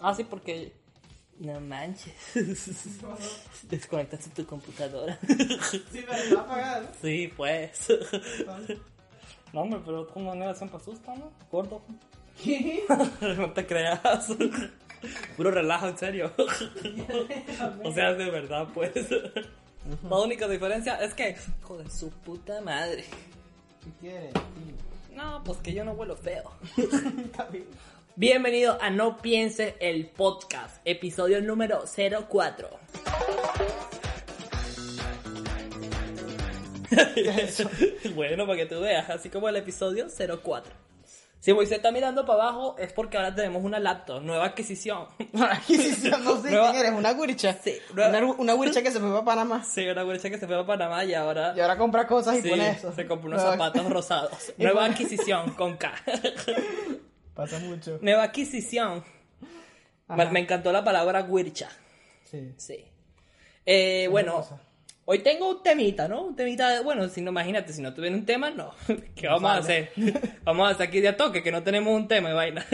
Ah, sí, porque. No manches. Desconectaste tu computadora. Sí, pero está apagada, ¿no? Sí, pues. No, hombre, pero como no siempre asusta, ¿no? Gordo. ¿Qué? no te creas. Puro relajo, en serio. o sea, de verdad, pues. La única diferencia es que. Hijo de su puta madre. ¿Qué quieres? No, pues que yo no huelo feo. Está bien. Bienvenido a No Pienses el Podcast, episodio número 04. bueno, para que tú veas, así como el episodio 04. Si Moisés está mirando para abajo es porque ahora tenemos una laptop, nueva adquisición. Adquisición, no sé Nueva- quién eres, una guiricha. Sí, nueva- Una, que se fue para Panamá. Sí, una güecha que se fue a Panamá y ahora... Y ahora compra cosas y Sí, pone eso. se compró unos Nueva- zapatos rosados. Nueva adquisición con K. Pasa mucho. Nueva adquisición. Me, Ajá. me encantó la palabra guircha. Sí. Sí. Eh, bueno, hoy tengo un temita, ¿no? Un temita, bueno, si no, imagínate, si no tuviera un tema, no. ¿Qué vamos a hacer? Vamos a hacer aquí de a toque, que no tenemos un tema y vaina.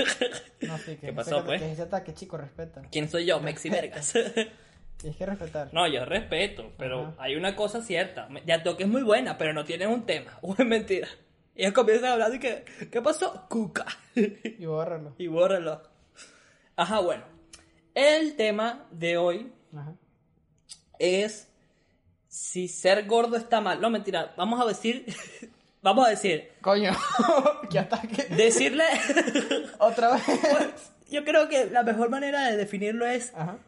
No, sí, que ¿Qué pasó, pues? Que ese ataque, chico, respeta. ¿Quién soy yo? Mexi Vergas. Tienes que respetar. No, yo respeto, pero Ajá. hay una cosa cierta. De a toque es muy buena, pero no tienes un tema. O es mentira. Y ellos comienzan a hablar y que, ¿qué pasó? Cuca. Y bórralo. y bórralo. Ajá, bueno. El tema de hoy Ajá. es si ser gordo está mal. No, mentira. Vamos a decir. Vamos a decir. Coño, qué ataque. Decirle. Otra vez. Yo creo que la mejor manera de definirlo es Ajá.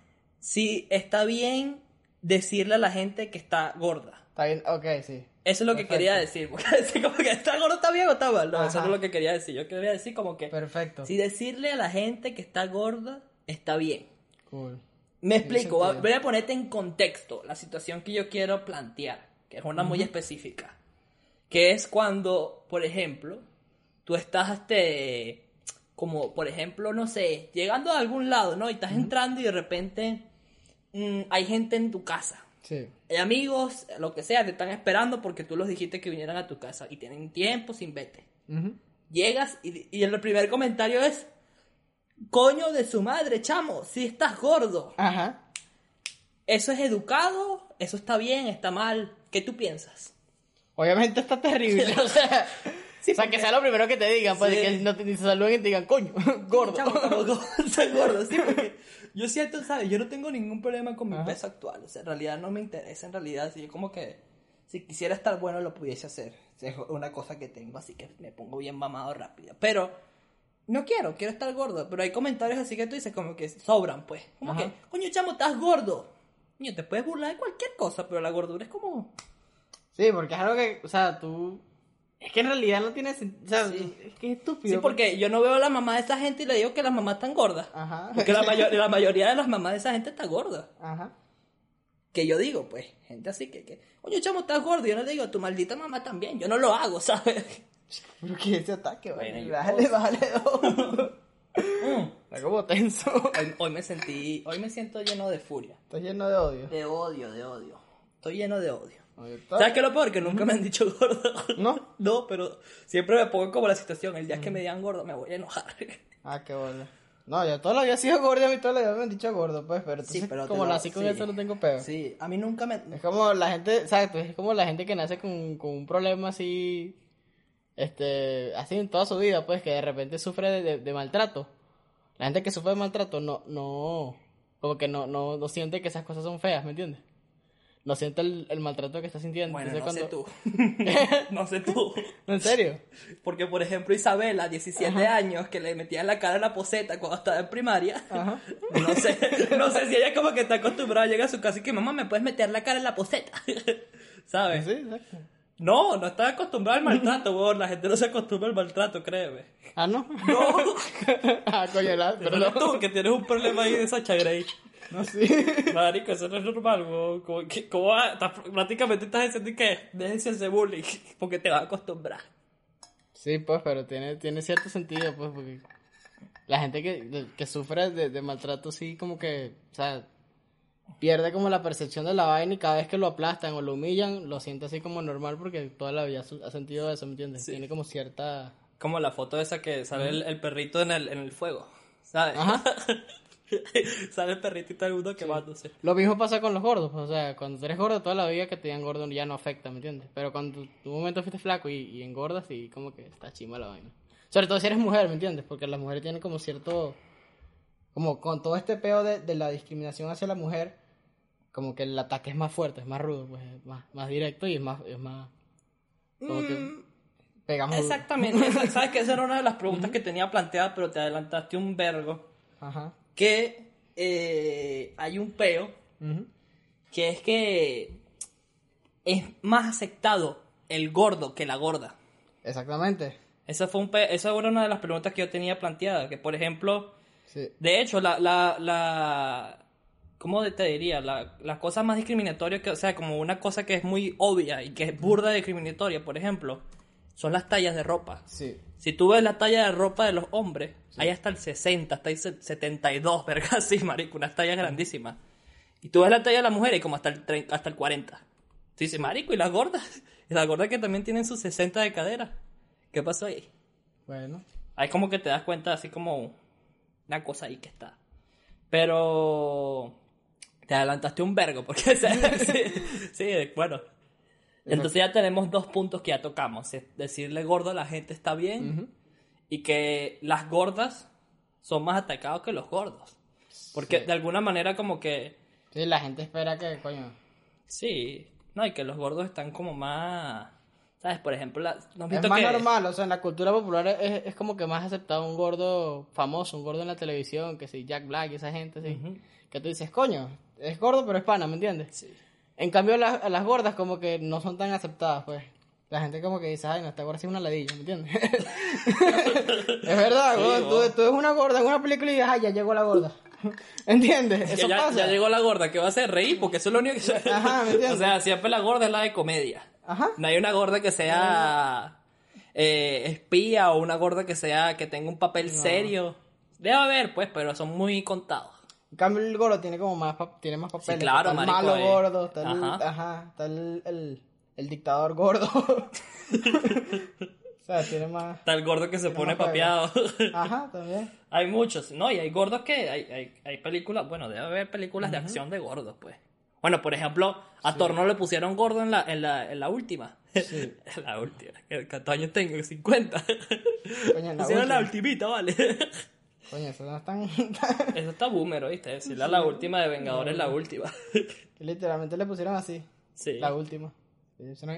si está bien decirle a la gente que está gorda. Está bien, ok, sí. Eso es lo que quería decir. Porque como que está gordo está bien o está mal. No, eso no es lo que quería decir. Yo quería decir como que Perfecto. si decirle a la gente que está gorda está bien. Cool. Me explico, voy a ponerte en contexto la situación que yo quiero plantear, que es una muy específica. Que es cuando, por ejemplo, tú estás, este, como, por ejemplo, no sé, llegando a algún lado, ¿no? Y estás entrando y de repente mm, hay gente en tu casa. Sí. Hay amigos, lo que sea, te están esperando porque tú los dijiste que vinieran a tu casa y tienen tiempo sin vete. Llegas y, y el primer comentario es, coño de su madre, chamo, si estás gordo. Ajá. ¿Eso es educado? ¿Eso está bien? ¿Está mal? ¿Qué tú piensas? Obviamente está terrible, o sea, Sí, o sea, que sea lo primero que te digan, pues, Sí. que no te, se saluden y te digan, coño, gordo. Como gordo, soy gordo, sí, porque yo siento, ¿sabes? Yo no tengo ningún problema con mi Ajá. peso actual. O sea, en realidad no me interesa, en realidad, si yo como que, si quisiera estar bueno, lo pudiese hacer. O sea, Es una cosa que tengo, así que me pongo bien mamado rápido. Pero no quiero, quiero estar gordo. Pero hay comentarios así que tú dices como que sobran, pues. Como Ajá. que, coño, chamo, estás gordo. Coño, te puedes burlar de cualquier cosa, pero la gordura es como... Sí, porque es algo que, o sea, tú... Es que en realidad no tiene sentido, o sea, Sí. es que es estúpido. Sí, porque yo no veo a la mamá de esa gente y le digo que las mamás están gordas. Ajá. Porque la, mayor- la mayoría de las mamás de esa gente está gorda. Ajá. Que yo digo, pues, gente así que, que oye, chamo, estás gordo. Yo no le digo, tu maldita mamá también. Yo no lo hago, ¿sabes? Pero que ese ataque, Bueno, bájale, bájale dos. Mm. Está como tenso. Hoy, hoy me sentí, hoy me siento lleno de furia. Está lleno de odio. De odio, de odio. Estoy lleno de odio. ¿Sabes qué es lo peor? Que nunca me han dicho gordo. ¿No? No, pero siempre me pongo como la situación. El día que me digan gordo me voy a enojar. Ah, qué bola. No, yo toda la vida he sido gordo y a mí toda la vida me han dicho gordo, pues, pero, Sí, entonces, pero como lo- nací con sí. eso no tengo peo. Sí, a mí nunca me... Es como la gente, exacto, es como la gente que nace con, con un problema así, este, así en toda su vida, pues, que de repente sufre de, de- de maltrato. La gente que sufre de maltrato no, no, como que no, no, no siente que esas cosas son feas, ¿me entiendes? No siente el, el maltrato que está sintiendo. Bueno, Entonces, no cuando- sé tú. no sé tú. ¿En serio? Porque, por ejemplo, Isabela, 17 años, que le metía la cara en la poseta cuando estaba en primaria. Ajá. No sé, no sé si ella como que está acostumbrada a llegar a su casa y que mamá me puedes meter la cara en la poseta. ¿Sabes? Sí, exacto. No, no está acostumbrada al maltrato, weón. La gente no se acostumbra al maltrato, créeme. Ah, ¿no? No. ah, coño, la, Pero perdón. tú que tienes un problema ahí de Sacha Grey. No, sí. Marico, eso no es normal, weón. Como va- estás- prácticamente estás diciendo que déjense ese bullying porque te vas a acostumbrar. Sí, pues, pero tiene, tiene cierto sentido, pues, porque la gente que, que sufre de, de maltrato, sí, como que, o sea, pierde como la percepción de la vaina y cada vez que lo aplastan o lo humillan, lo siente así como normal porque toda la vida ha sentido eso, ¿me entiendes? Tiene como cierta... Como la foto esa que sale el, el perrito en el, en el fuego, ¿sabes? Ajá. Sale el perrito y todo el mundo quemándose. Lo mismo pasa con los gordos, pues, o sea, cuando eres gordo toda la vida que te digan gordo ya no afecta, ¿me entiendes? Pero cuando tu momento fuiste flaco y, y engordas y como que está chima la vaina. Sobre todo si eres mujer, ¿me entiendes? Porque las mujeres tienen como cierto, como con todo este peo de, de la discriminación hacia la mujer, como que el ataque es más fuerte, es más rudo, pues, es más, más directo y es más, es más, como que pegamos. Exactamente. Sabes que esa era una de las preguntas que tenía planteada, pero te adelantaste un vergo. Ajá. Que eh, hay un peo que es que es más aceptado el gordo que la gorda. Exactamente. Esa fue un pe- esa era una de las preguntas que yo tenía planteada. Que por ejemplo, Sí. de hecho, la, la, la ¿cómo te diría? La, la cosa más discriminatoria que, o sea, como una cosa que es muy obvia y que es burda discriminatoria, por ejemplo, son las tallas de ropa. Sí. Si tú ves la talla de ropa de los hombres, hay hasta el 60, hasta el se- 72, verga, así, marico, unas tallas grandísimas. Y tú ves la talla de la mujer y como hasta el, 30 hasta el 40. Tú dices, marico, ¿y las gordas? Y las gordas que también tienen sus 60 de cadera. ¿Qué pasó ahí? Bueno. Ahí como que te das cuenta así como una cosa ahí que está. Pero te adelantaste un vergo porque sí, sí, bueno. Entonces ya tenemos dos puntos que ya tocamos. Es decirle gordo a la gente está bien y que las gordas son más atacados que los gordos. Porque Sí. de alguna manera como que Sí, la gente espera que, coño. sí, no, y que los gordos están como más ¿Sabes? Por ejemplo, la, ¿no Es más que- normal, o sea, en la cultura popular es, es como que más aceptado un gordo famoso, un gordo en la televisión, que si Jack Black y esa gente, así. Que tú dices, coño, es gordo pero es pana, ¿me entiendes? Sí. En cambio, las, las gordas como que no son tan aceptadas, pues. La gente como que dice, ay, no, esta gorda sí es una ladilla, ¿me entiendes? es verdad, Sí, tú, tú ves una gorda en una película y dices, ay, ya llegó la gorda. ¿Entiendes? Eso ya, pasa. ya llegó la gorda que va a hacer reír porque eso es lo único que Ajá, ¿me entiendes? O sea, siempre la gorda es la de comedia. Ajá. No hay una gorda que sea eh, espía o una gorda que sea que tenga un papel serio. Debe haber, pues, pero son muy contados. En cambio, el gordo tiene como más, tiene más papeles. claro, está el malo eh. gordo, está el, Ajá. ajá, está el, el, el dictador gordo. o sea, tiene más... Está el gordo que se pone papeado. Ajá, también. hay muchos, ¿no? Y hay gordos que hay, hay, hay películas, bueno, debe haber películas de acción de gordos, pues. Bueno, por ejemplo, a Thor no le pusieron gordo en la, en la, en la última. Sí. la última. ¿Cuántos años tengo? 50. Coño, la pusieron la última. ultimita, vale. Coño, eso no es tan... Eso está boomer, ¿oíste? Decirle a la última de Vengadores la última. literalmente le pusieron así. Sí. La última.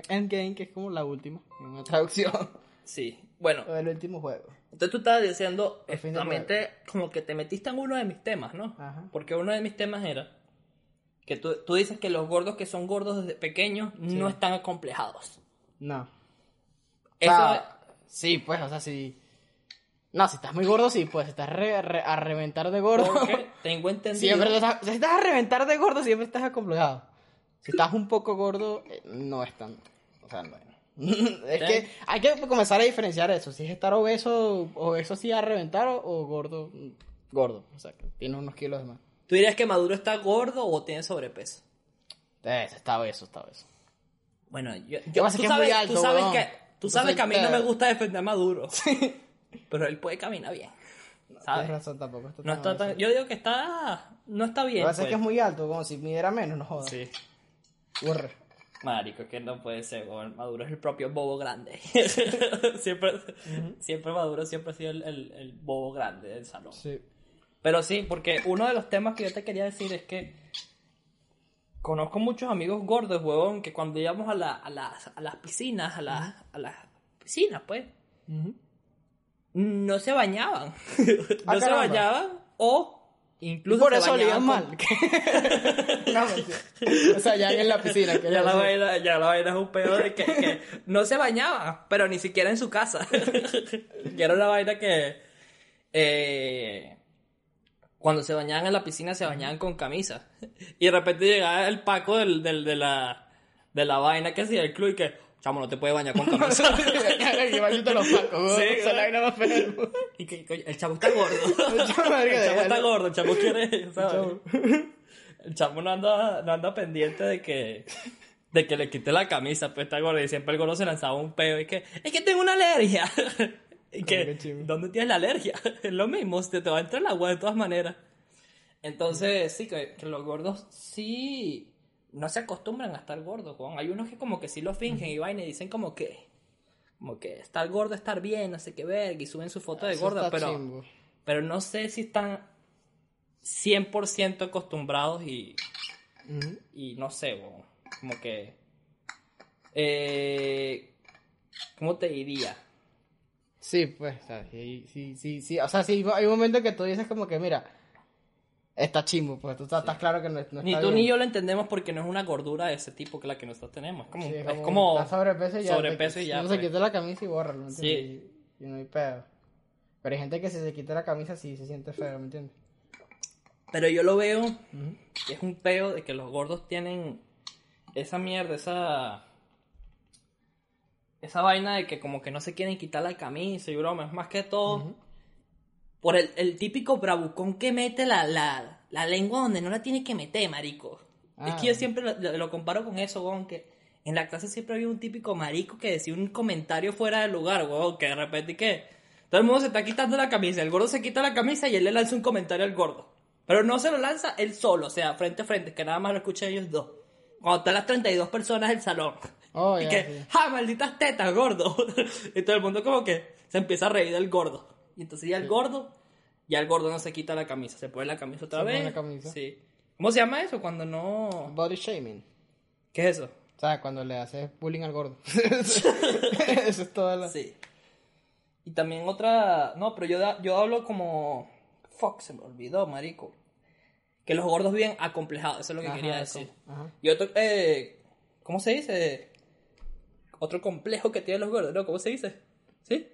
Endgame, que es como la última, en una traducción. Sí. Bueno, O el último juego. entonces tú estabas diciendo, justamente, como que te metiste en uno de mis temas, ¿no? Ajá. Porque uno de mis temas era que tú, tú dices que los gordos que son gordos desde pequeños no están acomplejados. No. Eso O sea, sí, pues, o sea, sí. No, si estás muy gordo, sí, pues, si estás re- re- a reventar de gordo. porque tengo entendido. Siempre estás, si estás a reventar de gordo, siempre estás acomplejado. Si estás un poco gordo, eh, no es tanto. O sea, no. es que hay que comenzar a diferenciar eso. Si es estar obeso, obeso sí a reventar o, o gordo, gordo. O sea, que tiene unos kilos de más. ¿Tú dirías que Maduro está gordo o tiene sobrepeso? Eso, está obeso, está obeso. Bueno, yo, yo- tú, es que es muy sabes, alto, tú sabes que, tú sabes que a mí no me gusta defender a Maduro. Pero él puede caminar bien. ¿Sabes? razón, tampoco. está No tan está tan- obeso. yo digo que está. No está Lo bien. que pasa es pues. que es muy alto, como si midiera menos, no jodas. Sí. Burre. Marico, que no puede ser. Maduro es el propio bobo grande. siempre, siempre Maduro siempre ha sido el, el- el bobo grande del salón. Sí. Pero sí, porque uno de los temas que yo te quería decir es que conozco muchos amigos gordos, huevón, que cuando íbamos a, la- a las, a las piscinas, a, las a las piscinas, pues, no se bañaban. no Ah, se caramba. bañaban o Y incluso por se eso olían con- mal. no. O sea, ya en la piscina. que Ya la, vaina, ya la vaina es un pedo de que, que no se bañaba, pero ni siquiera en su casa. que era una vaina que eh, cuando se bañaban en la piscina se bañaban con camisa. Y de repente llegaba el Paco del, del- de, la, de la vaina que hacía el club y que, chamo, no te puedes bañar con camisa. que maldito los pacos, Sí, sí, Esa es la vaina más fea del mundo. y que, coño, el chamo está gordo. El chamo, está gordo, el chamo quiere. El chamo no anda, no anda pendiente de que, de que le quite la camisa, pues está gordo. Y siempre el gordo se lanzaba un peo y que, es que tengo una alergia. y que. ¿dónde tienes la alergia? Es lo mismo, se te va a entrar el agua de todas maneras. Entonces, sí, que, que los gordos sí no se acostumbran a estar gordos, weón. Hay unos que como que sí lo fingen y vaina y dicen como que como que estar gordo, estar bien, no sé qué ver, y suben su foto de Eso gordo, pero pero no sé si están 100% acostumbrados y y no sé, como que eh, ¿cómo te diría? Sí, pues, o sea, sí, sí, sí, sí, o sea, sí, hay un momento que tú dices como que, mira, está chimbo, pues, tú estás, claro que no, no Ni está tú bien. ni yo lo entendemos porque no es una gordura de ese tipo que la que nosotros tenemos. Es como, Sí, es como sobrepeso y ya. sobrepeso te- y ya, Uno se pues. quita la camisa y bórralo, ¿me Sí. entiendes? Y, y no hay pedo. Pero hay gente que si se quita la camisa sí se siente feo, ¿me entiendes? Pero yo lo veo que es un peo de que los gordos tienen esa mierda, esa. Esa vaina de que como que no se quieren quitar la camisa y broma. Es más que todo por el, el típico bravucón que mete la, la, la lengua donde no la tiene que meter, marico. Es Ah. que yo siempre lo, comparo con eso, weón, que en la clase siempre había un típico marico que decía un comentario fuera del lugar, weón, que de repente que todo el mundo se está quitando la camisa, el gordo se quita la camisa y él le lanza un comentario al gordo. Pero no se lo lanza él solo, o sea, frente a frente, que nada más lo escuchan ellos dos. Cuando están las 32 personas del salón. Oh, y que, sí. ¡ja, malditas tetas, gordo! y todo el mundo como que se empieza a reír del gordo. Y entonces ya el gordo, ya el gordo no se quita la camisa, se pone la camisa otra Se vez. pone la camisa. Sí. ¿Cómo se llama eso cuando no...? Body shaming. ¿Qué es eso? O sea, cuando le haces bullying al gordo. Eso es todo. La... Sí. Y también otra... No, pero yo, da- yo hablo como... Fuck, se me olvidó, marico. Que los gordos viven acomplejados, eso es lo que Ajá, quería decir. ajá. Y otro... Eh, ¿Cómo se dice? Otro complejo que tienen los gordos, ¿no? ¿Cómo se dice? ¿Sí?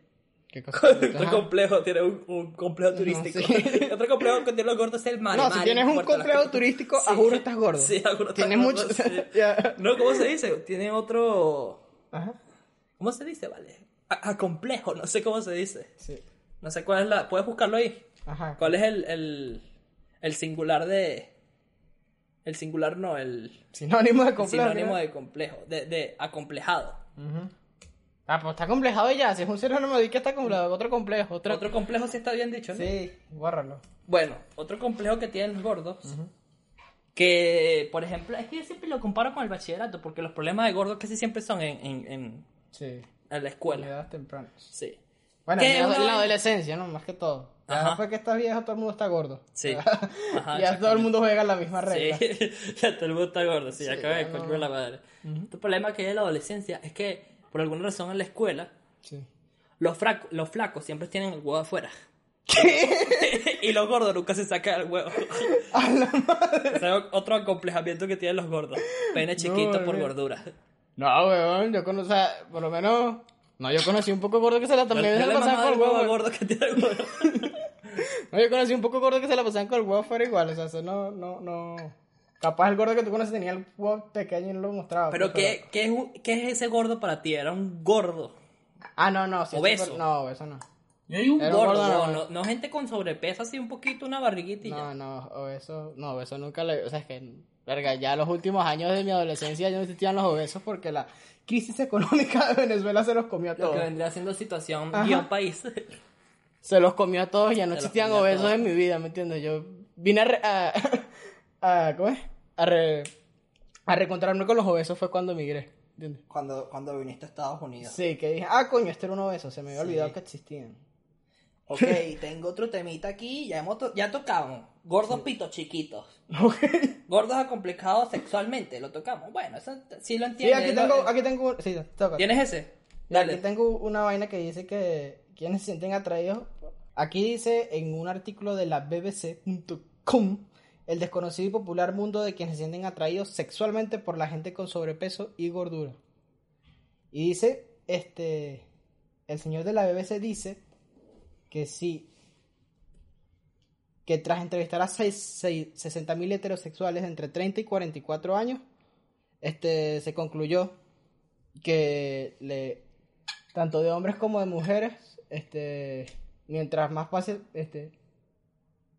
¿Qué cosa? Otro complejo, tiene un, un complejo turístico. sí. Otro complejo que tienen los gordos es el mar. No, si tienes un complejo turístico, a juro estás gordo. Sí, a juro estás gordo, mucho- sí. No, ¿cómo se dice? Tiene otro... Ajá. ¿Cómo se dice, vale? A, a complejo, no sé cómo se dice. Sí. No sé cuál es la... ¿Puedes buscarlo ahí? Ajá. ¿Cuál es el, el, el singular de... El singular no, el, Sinónimo de el complejo. sinónimo ¿no? de complejo, de, de acomplejado. Ujú. Ah, pues está complejado ya. Si es un sinónimo de que está otro complejo. Otro... Otro complejo sí está bien dicho, ¿no? Sí, bórralo. Bueno, otro complejo que tienen los gordos, que, por ejemplo, es que yo siempre lo comparo con el bachillerato, porque los problemas de gordos casi siempre son en, en, en, Sí. en la escuela. Edades tempranas. Sí. Bueno, en la, en adolescencia, ¿no? Más que todo. Ajá. después que estás viejo, todo el mundo está gordo. Sí. Ya, Ajá, ya todo el mundo juega la misma regla. Sí, ya todo el mundo está gordo, sí, Sí, acaba de no. la madre. El problema que hay en la adolescencia es que, por alguna razón en la escuela, Sí. los, frac- los flacos siempre tienen el huevo afuera. y los gordos nunca se sacan el huevo. O sea, otro acomplejamiento que tienen los gordos. Pene chiquito por bebé. gordura. No, weón, yo conozco, sea, por lo menos... No, yo conocí un poco gordo que se la también se la pasaban con el huevo gordo que tiene el huevo. No, yo conocí un poco gordo que se la pasaban con el huevo fuera igual, o sea, eso no, no, no... Capaz el gordo que tú conoces tenía el huevo pequeño y no lo mostraba. Pero, pues, ¿qué, qué, es ¿qué es ese gordo para ti? Era un gordo. Ah, no, no, Obeso. No, eso no. Yo hay un gordo, gordo, no, no. no, no gente con sobrepeso, así un poquito, una barriguita y ya. No, no, obeso, no, obeso nunca le, o sea, es que, verga, ya los últimos años de mi adolescencia ya no existían los obesos porque la crisis económica de Venezuela se los comió a Lo todos. que vendría siendo situación Ajá. guion país. Se los comió a todos, ya no Se existían obesos en mi vida, ¿me entiendes? Yo vine a, re- a, a- ¿cómo es? A, re- a reencontrarme con los obesos fue cuando emigré, ¿entiendes? Cuando, cuando viniste a Estados Unidos. Sí, que dije, ah, coño, este era un obeso, se me había Sí. olvidado que existían. Ok, tengo otro temita aquí. Ya, hemos to- ya tocamos. Gordos pitos chiquitos. Ok. Gordos acomplejados sexualmente. Lo tocamos. Bueno, eso sí lo Sí, entiendo. aquí tengo, aquí tengo, sí, toca. ¿Tienes ese? Dale. Aquí tengo una vaina que dice que quienes se sienten atraídos. Aquí dice en un artículo de la bbc.com el desconocido y popular mundo de quienes se sienten atraídos sexualmente por la gente con sobrepeso y gordura. Y dice, este, el señor de la BBC dice que sí, que tras entrevistar a seis- seis- 60.000 heterosexuales entre 30 y 44 años, este, se concluyó que le tanto de hombres como de mujeres este mientras más pase este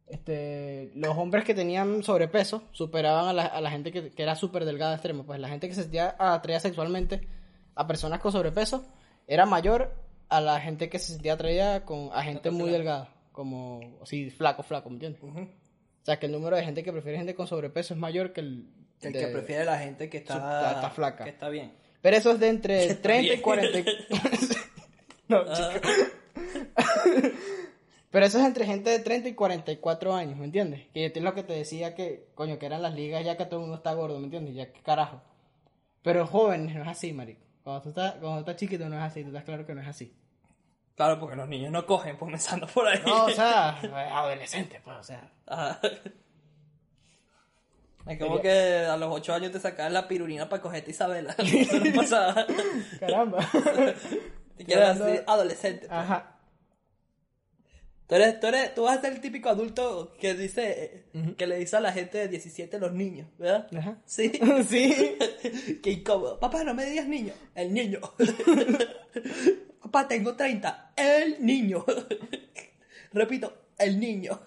este los hombres que tenían sobrepeso superaban a la, a la gente que, que era súper delgada extrema pues la gente que se sentía atraída sexualmente a personas con sobrepeso era mayor a la gente que se sentía atraída con a gente muy delgada como así flaco flaco ¿me entiendes? O sea, que el número de gente que prefiere gente con sobrepeso es mayor que el, El de- que prefiere la gente que está, está- está flaca. Que está bien. Pero eso es de entre Está 30 y bien. 40. y- no, Ah, Pero eso es entre gente de 30 y 44 años, ¿me entiendes? Que es lo que te decía que, coño, que eran las ligas ya que todo el mundo está gordo, ¿me entiendes? Ya que carajo. Pero jóvenes no es así, marico. Cuando tú estás, cuando estás chiquito no es así, tú estás claro que no es así. claro, porque los niños no cogen pues pensando por ahí. No, o sea, adolescente, pues, o sea. Ajá. Es como que a los 8 años te sacaban la pirulina para cogerte Isabela. Eso no pasaba. Caramba. Te quedas Quedando- así, adolescente. pues. Ajá. Tú, eres, tú, eres, tú vas a ser el típico adulto que dice, que le dice a la gente de 17 los niños, ¿verdad? Ajá. Sí. Sí. Qué incómodo. Papá, no me digas niño. El niño. Papá, tengo 30. El niño. Repito, el niño.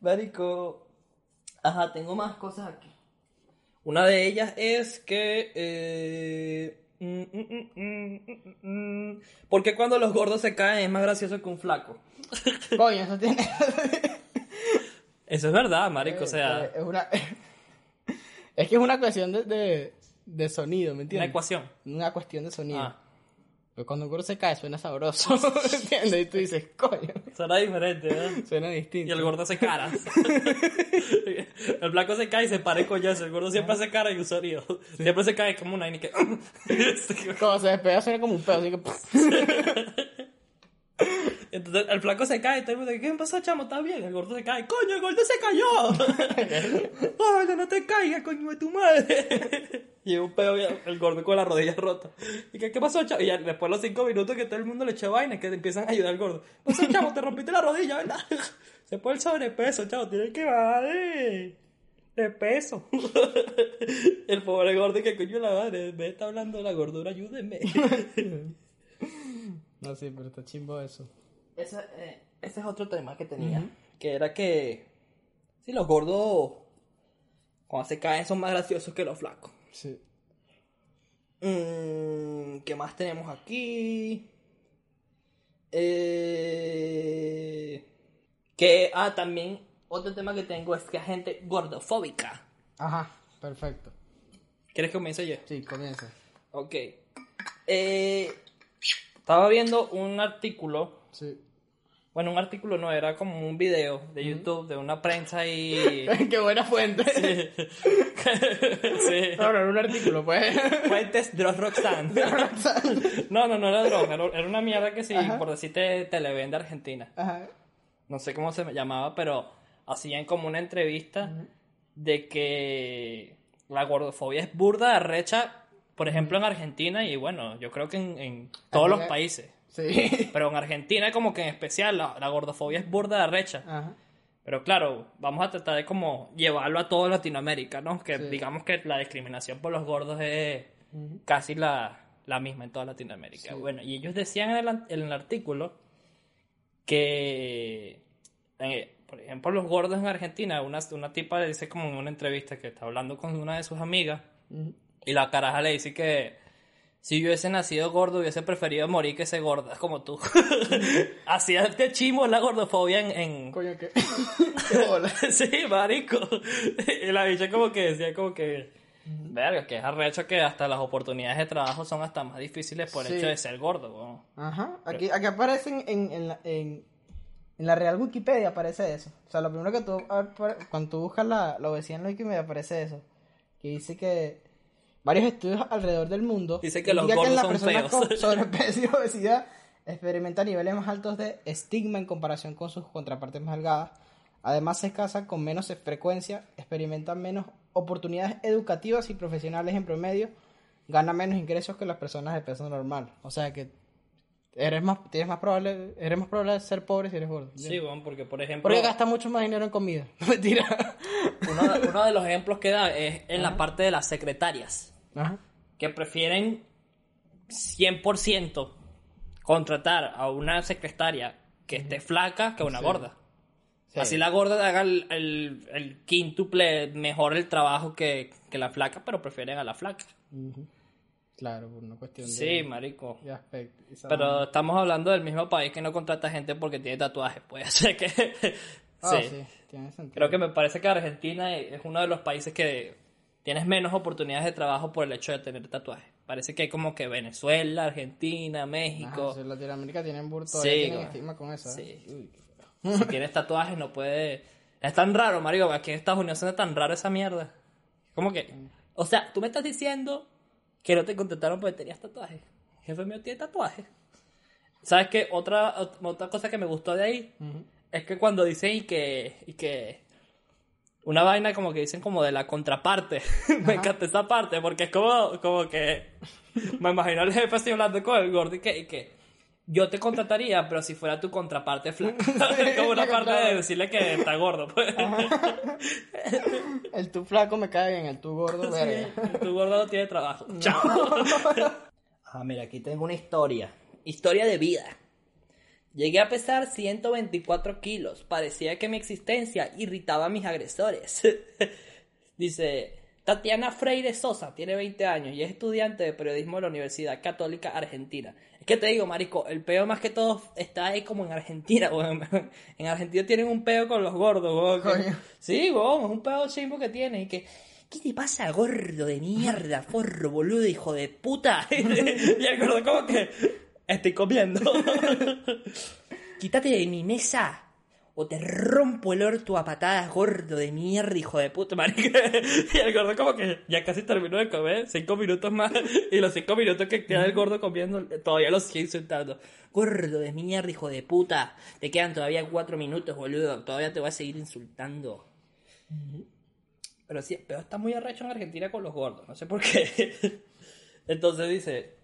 Marico. Ajá, tengo más cosas aquí. Una de ellas es que... Eh... ¿Por qué cuando los gordos se caen es más gracioso que un flaco? Coño, eso tiene. Eso es verdad, marico. O sea, Es una. Es que es una cuestión de, de, de sonido, ¿me una entiendes? ecuación. Una cuestión de sonido. Ah, Pero cuando un gordo se cae suena sabroso, ¿me entiendes? Y tú dices, coño, será diferente, ¿verdad? suena Y distinto. el gordo hace caras. el flaco se cae y se para coñazo. El gordo siempre hace cara y un sonido. Siempre se cae como una y que... Cuando se despega suena como un pedo, así que... Entonces el flaco se cae y todo el mundo dice, ¿qué me pasó, chamo? ¿Está bien? El gordo se cae. ¡Coño, el gordo se cayó! ¡Coño, no te caigas, coño de tu madre! y un pedo el gordo con la rodilla rota. ¿Y qué, qué pasó, chamo? Y ya después de los cinco minutos que todo el mundo le echa vaina, que te empiezan a ayudar al gordo. ¿Qué pasó, chamo? Te rompiste la rodilla, ¿verdad? se fue el sobrepeso, chamo. Tienes que bajar de, de peso. el pobre gordo que coño la madre. Me está hablando de la gordura, ayúdenme. No, sí, pero está chimbo eso. Ese, eh, ese es otro tema que tenía. Que era que. Sí, los gordos. Cuando se caen son más graciosos que los flacos. Sí. Mm, ¿Qué más tenemos aquí? Eh, que. Ah, también. Otro tema que tengo es que hay gente gordofóbica. Ajá, perfecto. ¿Quieres que comience yo? Sí, comienza. Ok. Eh, estaba viendo un artículo. Sí. Bueno, un artículo no, era como un video de YouTube de una prensa y. Qué buena fuente. sí. No, no, era un artículo, pues. Fuentes Dross Roxanne. no, no, no era droga, era- era una mierda que sí, Ajá. por decirte, Televende Argentina. Ajá. No sé cómo se llamaba, pero hacían como una entrevista de que la gordofobia es burda, arrecha, por ejemplo, en Argentina y bueno, yo creo que en, en todos los países. Sí. Pero en Argentina como que en especial la, la gordofobia es burda, arrecha. Ajá. Pero claro, vamos a tratar de como llevarlo a toda Latinoamérica, ¿no? Que Sí. digamos que la discriminación por los gordos es casi la, la misma en toda Latinoamérica. Sí. Bueno, y ellos decían en el, en el artículo que, eh, por ejemplo, los gordos en Argentina, una, una tipa le dice como en una entrevista que está hablando con una de sus amigas Ujú. y la caraja le dice que si yo hubiese nacido gordo hubiese preferido morir que ser gorda como tú. Así de chimo la gordofobia en- en, Coño, qué. qué bola. sí, marico. Y la bicha como que decía como que... Verga, que es arrecho que hasta las oportunidades de trabajo son hasta más difíciles por el Sí. hecho de ser gordo, weón. Ajá. Aquí, aquí aparecen en, en, la, en, en la Real Wikipedia aparece eso. O sea, lo primero que tú, cuando tú buscas la, la obesidad en la Wikipedia aparece eso. Que dice que varios estudios alrededor del mundo Dice que los indican gordos las son personas feos. con sobrepeso y obesidad experimentan niveles más altos de estigma en comparación con sus contrapartes más delgadas. Además, se casan con menos frecuencia, experimentan menos oportunidades educativas y profesionales en promedio, ganan menos ingresos que las personas de peso normal. O sea que eres más, tienes más probable, eres más probable de ser pobre si eres gordo. Sí, weón, porque por ejemplo... Porque gasta mucho más dinero en comida. Mentira. Uno, de- uno de los ejemplos que da es en la parte de las secretarias. Ajá. que prefieren 100% contratar a una secretaria que esté flaca que a una Sí. gorda. Sí. Así la gorda haga el, el, el quíntuple mejor el trabajo que, que la flaca, pero prefieren a la flaca. Claro, por una cuestión de, Sí, marico. de aspecto. Pero estamos hablando del mismo país que no contrata gente porque tiene tatuajes. Que Ah, Sí. sí, tiene sentido. Creo que me parece que Argentina es uno de los países que tienes menos oportunidades de trabajo por el hecho de tener tatuajes. Parece que hay como que Venezuela, Argentina, México. Latinoamérica tienen burto, Sí, tienen estigma con eso. ¿eh? Sí. Uy, si tienes tatuajes no puede... Es tan raro, Mario, aquí en Estados Unidos es tan raro esa mierda. Como que... O sea, tú me estás diciendo que no te contrataron porque tenías tatuajes. El jefe mío tiene tatuajes. ¿Sabes qué? Otra, ot- otra cosa que me gustó de ahí es que cuando dicen y que, y que una vaina como que dicen como de la contraparte. me encanta esa parte porque es como, como que me imagino al jefe así hablando con el gordo y que, y que yo te contrataría, pero si fuera tu contraparte flaca. como una parte de decirle que está gordo. Pues. El tú flaco me cae bien, el tú gordo, verga. tu gordo no tiene trabajo. Chao. ah, mira, aquí tengo una historia. Historia de vida. Llegué a pesar 124 kilos. Parecía que mi existencia irritaba a mis agresores. Dice, Tatiana Freire Sosa tiene 20 años y es estudiante de periodismo de la Universidad Católica Argentina. Es que te digo, marico, el peo más que todo está ahí como en Argentina, weón. En Argentina tienen un peo con los gordos, weón. Coño. Sí, weón, es un peo chimbo que tiene y que... ¿Qué te pasa, gordo de mierda, forro, boludo, hijo de puta? y el gordo como que... Estoy comiendo. Quítate de mi mesa o te rompo el orto a patadas, gordo de mierda, hijo de puta, marica. Y el gordo como que ya casi terminó de comer, cinco minutos más, y los cinco minutos que queda el gordo comiendo, todavía lo sigue insultando. Gordo de mierda, hijo de puta. Te quedan todavía cuatro minutos, boludo. Todavía te voy a seguir insultando. Pero sí, pero está muy arrecho en Argentina con los gordos, no sé por qué. Entonces dice,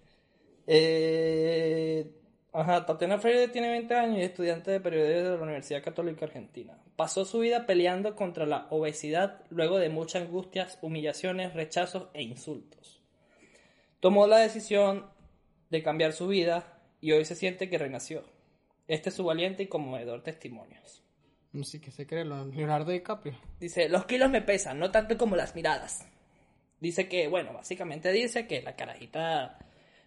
eh, ajá, Tatiana Freire tiene 20 años y es estudiante de periodismo de la Universidad Católica Argentina. Pasó su vida peleando contra la obesidad luego de muchas angustias, humillaciones, rechazos e insultos. Tomó la decisión de cambiar su vida y hoy se siente que renació. Este es su valiente y conmovedor testimonios. No sé qué se cree, Leonardo DiCaprio. Dice, los kilos me pesan, no tanto como las miradas. Dice que, bueno, básicamente dice que la carajita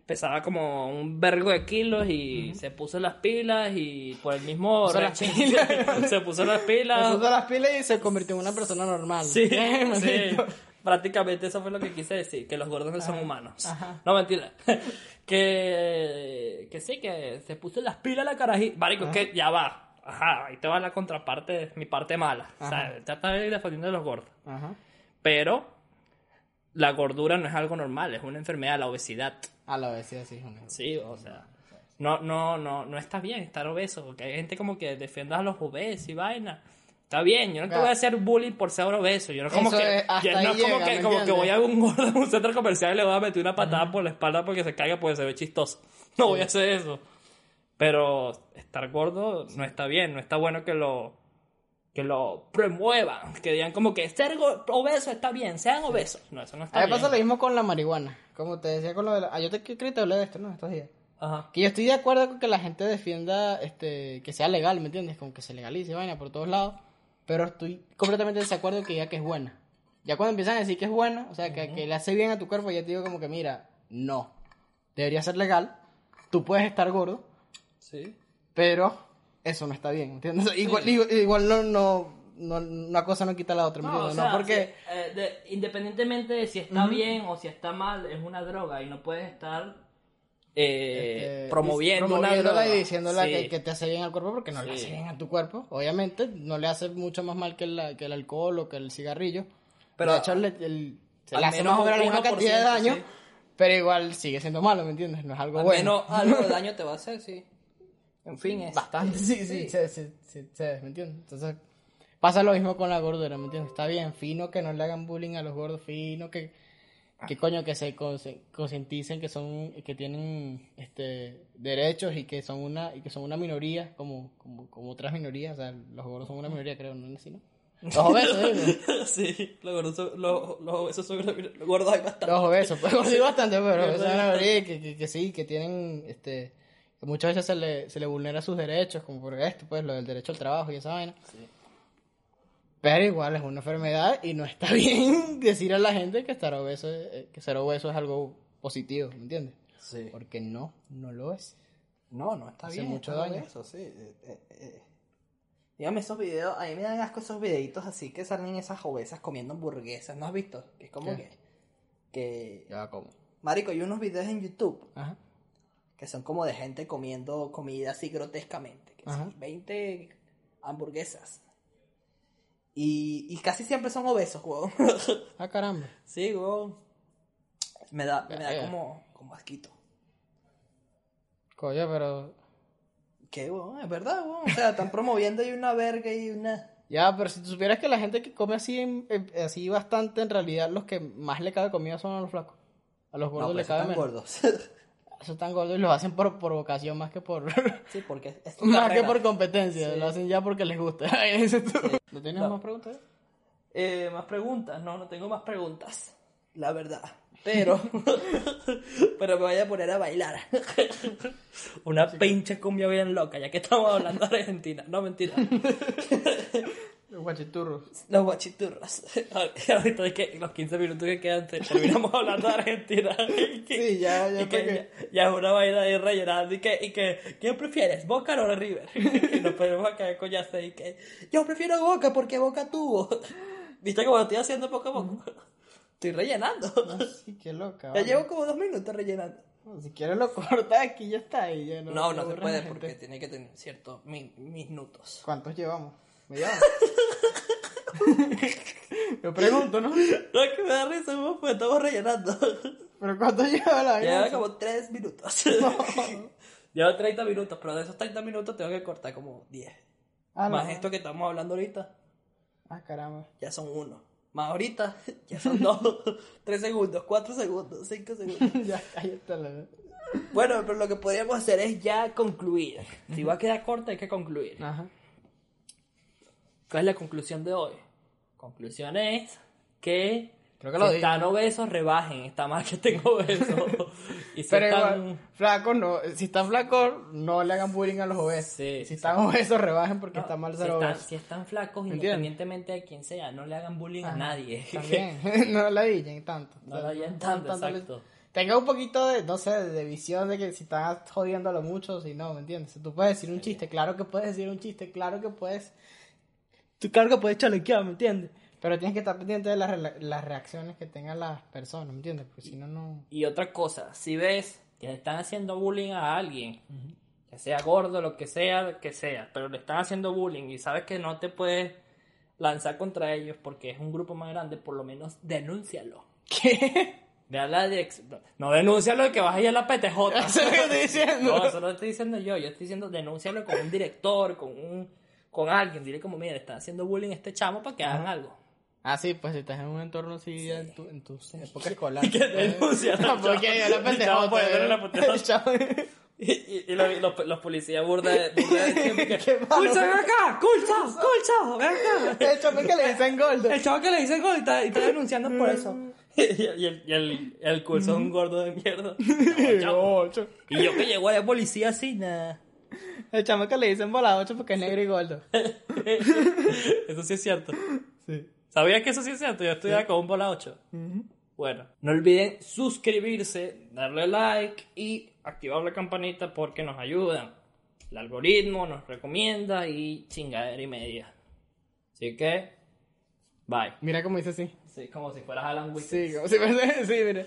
pesaba como un vergo de kilos y se puso las pilas y por el mismo Puso las rechín- pilas. se puso las Se pilas. puso las pilas y se convirtió en una persona normal. Sí, sí. Prácticamente eso fue lo que quise decir, que los gordos no son humanos. ajá. No, mentira. que, que sí, que se puso las pilas la carajita. Marico, que ya va. Ajá, ahí te va la contraparte, mi parte mala. O sea, ya está defendiendo de los gordos. Ajá. Pero la gordura no es algo normal, es una enfermedad, la obesidad. A la vez, sí, una- Sí, o sea, no, no, no, no está bien estar obeso, porque hay gente como que defienda a los obesos y vaina. Está bien, yo no te voy a hacer bullying por ser obeso. Yo no como Eso que, es- hasta yo no ahí es como llega, que, ¿me como que voy a un gordo en un centro comercial y le voy a meter una patada por la espalda porque se caiga porque se ve chistoso. No voy a hacer eso. Pero estar gordo no está bien, no está bueno que lo que lo promuevan, que digan como que ser obeso está bien, sean obesos. No, eso no está A mí bien. pasa lo mismo con la marihuana. Como te decía con lo de la... Ah, yo te creo te hablé de esto, ¿no? Estos días. Ajá. Que yo estoy de acuerdo con que la gente defienda este que sea legal, ¿me entiendes? Como que se legalice vaina por todos lados. Pero estoy completamente de desacuerdo que diga que es buena. Ya cuando empiezan a decir que es buena, o sea, que, que le hace bien a tu cuerpo, ya te digo como que, mira, no. Debería ser legal. Tú puedes estar gordo, Sí. pero eso no está bien, ¿entiendes? Igual, igual, igual no, no, no, una cosa no quita la otra, ¿me No, o sea, no porque... si- eh, de- independientemente de si está bien o si está mal, es una droga y no puedes estar eh, este, promoviendo una promoviéndola droga. y diciéndola Sí. que, que te hace bien al cuerpo porque no le Sí. hace bien a tu cuerpo. Obviamente, no le hace mucho más mal que, la- que el alcohol o que el cigarrillo. Pero de hecho, le, el- se al le hace más o menos la misma 1%, cantidad de daño, sí. pero igual sigue siendo malo, ¿me entiendes? No es algo Al bueno. menos algo de daño te va a hacer, sí. En fin, es. Bastante, sí, sí, se, se, se- se- ¿me entiendes? Entonces, pasa lo mismo con la gordura, ¿me entiendes? Está bien, fino que no le hagan bullying a los gordos, fino que, que coño, que se concienticen que son, que tienen, este, derechos y que son una, y que son una minoría, como, como, como otras minorías, o sea, los gordos son una minoría, creo, ¿no es así, no? Los obesos, digo. sí, los gordos son, los, los obesos son los gordos hay bastante. Los obesos, pues sí bastante, pero es una mayoría que, que, que sí, que tienen, este, muchas veces se le, se le vulnera sus derechos, como por esto, pues, lo del derecho al trabajo y esa vaina. Pero igual es una enfermedad y no está bien decir a la gente que estar obeso, eh, que ser obeso es algo positivo, ¿me entiendes? Sí. Porque no, no lo es. No, no está Hace bien. mucho daño. Eso, sí. Eh, eh, eh. Dígame esos videos, a mí me dan asco esos videitos así que salen esas obesas comiendo hamburguesas, ¿no has visto? Que es como ¿Qué? que, que... Ya como. Marico, hay unos videos en YouTube Ajá. Que son como de gente comiendo comida así grotescamente. Que sí, 20 hamburguesas. Y, y casi siempre son obesos, weón. Ah, caramba. sí, weón. Me da, me da Verga. como, como asquito. Coño, pero. ¿Qué, weón? Es verdad, weón. O sea, están promoviendo ahí una verga y una... Ya, pero si tú supieras que la gente que come así, en- en- así bastante, en realidad los que más le cabe comida son a los flacos. A los gordos No, le cabe están menos. gordos. Eso están gordos y los hacen por, por vocación más que por sí, porque es tu más que por competencia. Sí. Lo hacen ya porque les gusta. Tú. ¿No tienes No. más preguntas? Eh, más preguntas, no, no tengo más preguntas. La verdad. Pero, pero me voy a poner a bailar. Una pinche cumbia bien loca, ya que estamos hablando de Argentina. No, mentira. Los guachiturros. Los guachiturros. Ahorita de que los 15 minutos que quedan te- terminamos hablando de Argentina. Sí, ya, ya porque- ya, ya es una vaina ahí rellenando. Y que, y que, ¿qué prefieres? ¿Boca o River? Y nos ponemos a caer coñazo y que, yo prefiero Boca porque Boca tuvo. ¿Viste cómo lo estoy haciendo poco a poco? Estoy rellenando. Sí, qué loca. Ya llevo como dos minutos rellenando. Si quieres lo cortas aquí ya está. Y ya no, No, no se puede porque tiene que tener ciertos min- minutos. ¿Cuántos llevamos? ¿Me llevas? Yo pregunto, ¿no? No, es que me da risa, porque estamos rellenando. ¿Pero cuántos lleva la Lleva vida? como tres minutos. Llevo 30 minutos, pero de esos 30 minutos tengo que cortar como 10. Ah, no. Más esto que estamos hablando ahorita, Ah, caramba. ya son uno. Más ahorita, ya son dos. 3 segundos, 4 segundos, 5 segundos. ya, cállate la Bueno, pero lo que podríamos hacer es ya concluir. Si va a quedar corta, hay que concluir. Ajá. ¿Cuál es la conclusión de hoy? Conclusión es que, Creo que lo si dije. están obesos, rebajen. Está mal que estén obesos. y si Pero están... igual, flacos no. Si están flacos, no le hagan bullying a los obesos. Sí, si sí. están obesos, rebajen porque no, está mal si, ser están, obeso. si están flacos, independientemente de quién sea, no le hagan bullying a Ajá. nadie. También. no la dillen tanto. No la dillen tanto, les- exacto. Tenga un poquito de, no sé, de visión de que si estás jodiéndolo mucho, si no, ¿me entiendes? Si tú puedes decir un chiste, claro que puedes decir un chiste, claro que puedes. Tú, claro que puedes chalequear, ¿me entiendes? Pero tienes que estar pendiente de las, las reacciones que tengan las personas, ¿me entiendes? Porque si no, no. Y otra cosa, si ves que le están haciendo bullying a alguien, que sea gordo, lo que sea, que sea, pero le están haciendo bullying y sabes que no te puedes lanzar contra ellos porque es un grupo más grande, por lo menos denúncialo. ¿Qué? Ve a la direc- No, denúncialo que vas a ir a la PTJ. Eso es lo que estoy diciendo. No, eso lo estoy diciendo yo. Yo estoy diciendo denúncialo con un director, con un con alguien. Dile como, mira, le están haciendo bullying a este chamo para que hagan algo. Ah, sí, pues si estás en un entorno así en tu, en tu época escolar. Que denuncia, No, porque yo la Chavo, pues, pendejota. Chavo. Y, y- y los, los- los policías burda de, burda de tiempo que, Qué malo. ¡Culcha, ven acá! ¡Culcha! ¡Culcha! ¡Ven acá! El chamo que le dicen gordo. El chavo que le dice gol y está, y está denunciando por eso. Y, y el, y el, el curso es un gordo de mierda. No, chavo. Y yo que llego a la policía así, nada. El chamo que le dicen bola 8 porque es negro y gordo. Eso sí es cierto. Sí. ¿Sabías que eso sí es cierto? Yo estudiaba con un bola 8. Bueno, no olviden suscribirse, darle like y activar la campanita porque nos ayudan. El algoritmo nos recomienda y chingadera y media. Así que, bye. Mira cómo dice así. Sí, como si fueras Alan Wick. Sí, como si. Sí, mira.